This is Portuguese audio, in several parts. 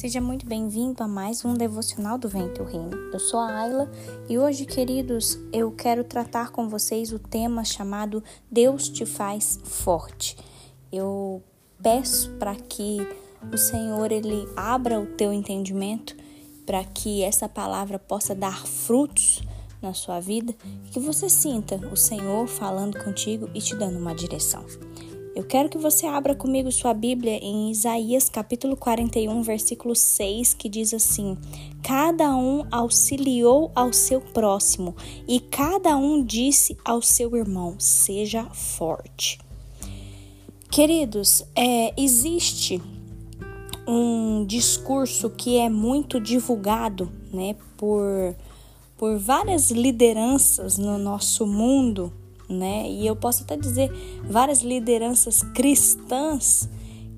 Seja muito bem-vindo a mais um devocional do Vento Reino. Eu sou a Ayla e hoje, queridos, eu quero tratar com vocês o tema chamado Deus te faz forte. Eu peço para que o Senhor ele abra o teu entendimento para que essa palavra possa dar frutos na sua vida e que você sinta o Senhor falando contigo e te dando uma direção. Eu quero que você abra comigo sua Bíblia em Isaías capítulo 41, versículo 6, que diz assim: Cada um auxiliou ao seu próximo, e cada um disse ao seu irmão: Seja forte. Queridos, é, existe um discurso que é muito divulgado né, por, por várias lideranças no nosso mundo né? E eu posso até dizer várias lideranças cristãs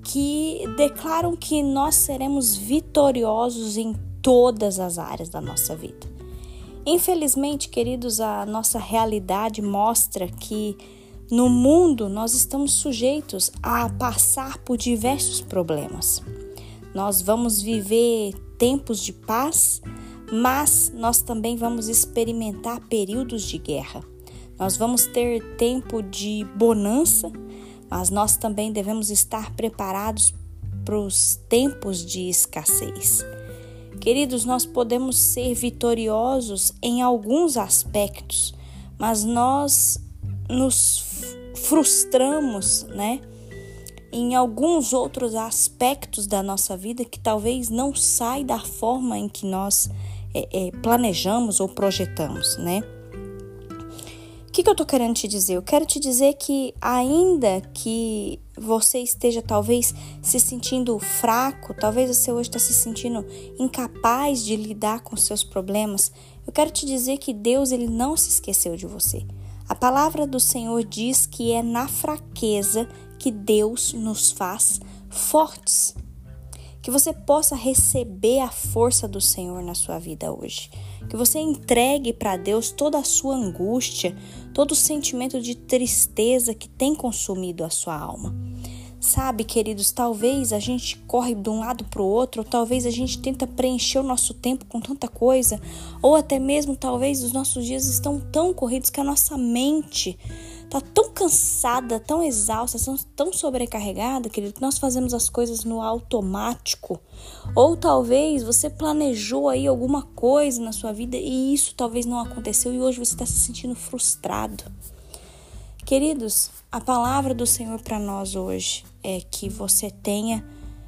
que declaram que nós seremos vitoriosos em todas as áreas da nossa vida. Infelizmente, queridos, a nossa realidade mostra que no mundo nós estamos sujeitos a passar por diversos problemas. Nós vamos viver tempos de paz, mas nós também vamos experimentar períodos de guerra. Nós vamos ter tempo de bonança, mas nós também devemos estar preparados para os tempos de escassez. Queridos, nós podemos ser vitoriosos em alguns aspectos, mas nós nos frustramos, né? Em alguns outros aspectos da nossa vida que talvez não sai da forma em que nós é, é, planejamos ou projetamos, né? Que, que eu tô querendo te dizer? Eu quero te dizer que, ainda que você esteja talvez se sentindo fraco, talvez você hoje está se sentindo incapaz de lidar com seus problemas, eu quero te dizer que Deus ele não se esqueceu de você. A palavra do Senhor diz que é na fraqueza que Deus nos faz fortes que você possa receber a força do Senhor na sua vida hoje. Que você entregue para Deus toda a sua angústia, todo o sentimento de tristeza que tem consumido a sua alma. Sabe, queridos, talvez a gente corre de um lado para o outro, ou talvez a gente tenta preencher o nosso tempo com tanta coisa, ou até mesmo talvez os nossos dias estão tão corridos que a nossa mente tá tão cansada, tão exausta, tão sobrecarregada, querido, que nós fazemos as coisas no automático. Ou talvez você planejou aí alguma coisa na sua vida e isso talvez não aconteceu e hoje você está se sentindo frustrado. Queridos, a palavra do Senhor para nós hoje é que você tenha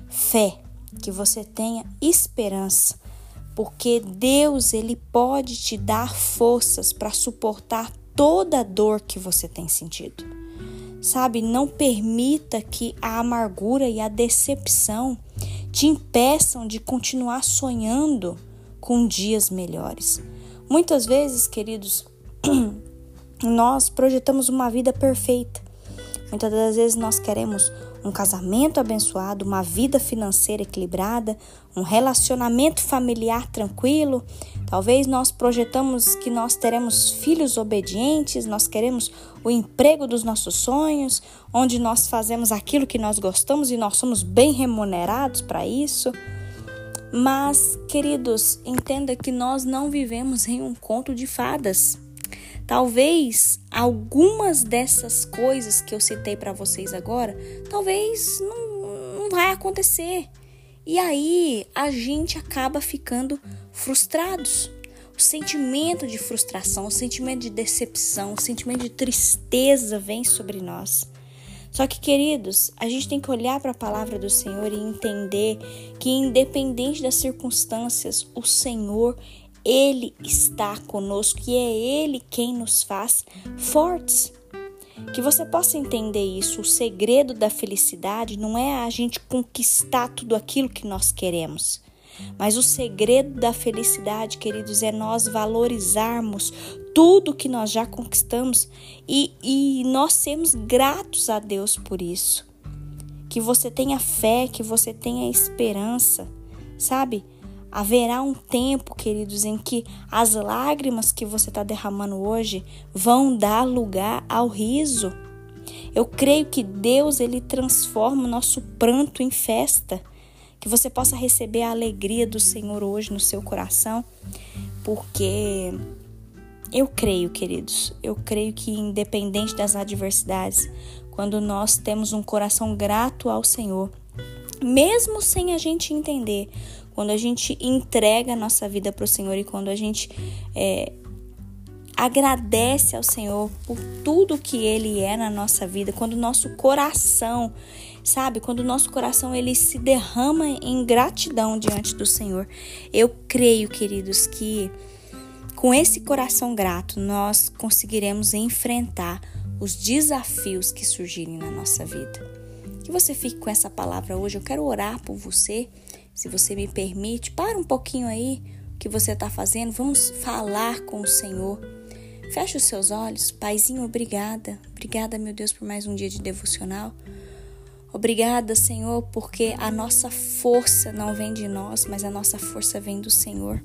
fé, que você tenha esperança, porque Deus ele pode te dar forças para suportar toda a dor que você tem sentido. Sabe, não permita que a amargura e a decepção te impeçam de continuar sonhando com dias melhores. Muitas vezes, queridos, nós projetamos uma vida perfeita. Muitas das vezes nós queremos um casamento abençoado, uma vida financeira equilibrada, um relacionamento familiar tranquilo. Talvez nós projetamos que nós teremos filhos obedientes, nós queremos o emprego dos nossos sonhos, onde nós fazemos aquilo que nós gostamos e nós somos bem remunerados para isso. Mas, queridos, entenda que nós não vivemos em um conto de fadas. Talvez algumas dessas coisas que eu citei para vocês agora, talvez não, não vai acontecer. E aí a gente acaba ficando frustrados. O sentimento de frustração, o sentimento de decepção, o sentimento de tristeza vem sobre nós. Só que, queridos, a gente tem que olhar para a palavra do Senhor e entender que, independente das circunstâncias, o Senhor, ele está conosco e é Ele quem nos faz fortes. Que você possa entender isso. O segredo da felicidade não é a gente conquistar tudo aquilo que nós queremos. Mas o segredo da felicidade, queridos, é nós valorizarmos tudo que nós já conquistamos e, e nós sermos gratos a Deus por isso. Que você tenha fé, que você tenha esperança, sabe? Haverá um tempo, queridos, em que as lágrimas que você está derramando hoje vão dar lugar ao riso. Eu creio que Deus ele transforma o nosso pranto em festa. Que você possa receber a alegria do Senhor hoje no seu coração, porque eu creio, queridos, eu creio que independente das adversidades, quando nós temos um coração grato ao Senhor, mesmo sem a gente entender, quando a gente entrega a nossa vida para o Senhor e quando a gente é, agradece ao Senhor por tudo que Ele é na nossa vida, quando o nosso coração, sabe, quando o nosso coração ele se derrama em gratidão diante do Senhor, eu creio, queridos, que com esse coração grato nós conseguiremos enfrentar os desafios que surgirem na nossa vida. Que você fique com essa palavra hoje. Eu quero orar por você, se você me permite. Para um pouquinho aí o que você está fazendo. Vamos falar com o Senhor. Feche os seus olhos. Paizinho, obrigada. Obrigada, meu Deus, por mais um dia de devocional. Obrigada, Senhor, porque a nossa força não vem de nós, mas a nossa força vem do Senhor.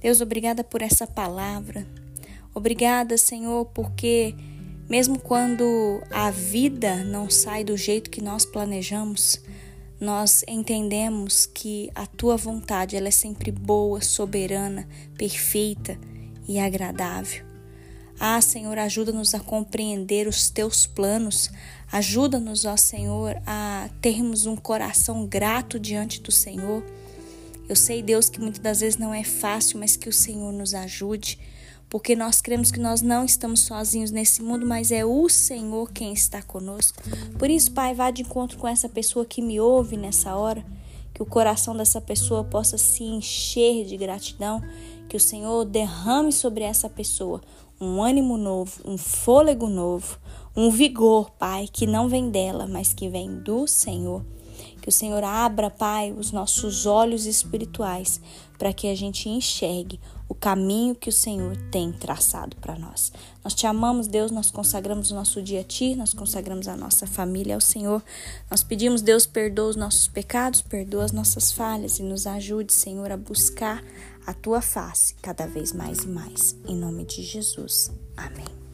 Deus, obrigada por essa palavra. Obrigada, Senhor, porque mesmo quando a vida não sai do jeito que nós planejamos, nós entendemos que a tua vontade ela é sempre boa, soberana, perfeita e agradável. Ah, Senhor, ajuda-nos a compreender os teus planos. Ajuda-nos, ó Senhor, a termos um coração grato diante do Senhor. Eu sei, Deus, que muitas das vezes não é fácil, mas que o Senhor nos ajude, porque nós cremos que nós não estamos sozinhos nesse mundo, mas é o Senhor quem está conosco. Por isso, Pai, vá de encontro com essa pessoa que me ouve nessa hora, que o coração dessa pessoa possa se encher de gratidão, que o Senhor derrame sobre essa pessoa um ânimo novo, um fôlego novo, um vigor, Pai, que não vem dela, mas que vem do Senhor. Que o Senhor abra, Pai, os nossos olhos espirituais para que a gente enxergue o caminho que o Senhor tem traçado para nós. Nós te amamos, Deus, nós consagramos o nosso dia a Ti, nós consagramos a nossa família ao Senhor. Nós pedimos, Deus, perdoa os nossos pecados, perdoa as nossas falhas e nos ajude, Senhor, a buscar a Tua face cada vez mais e mais. Em nome de Jesus. Amém.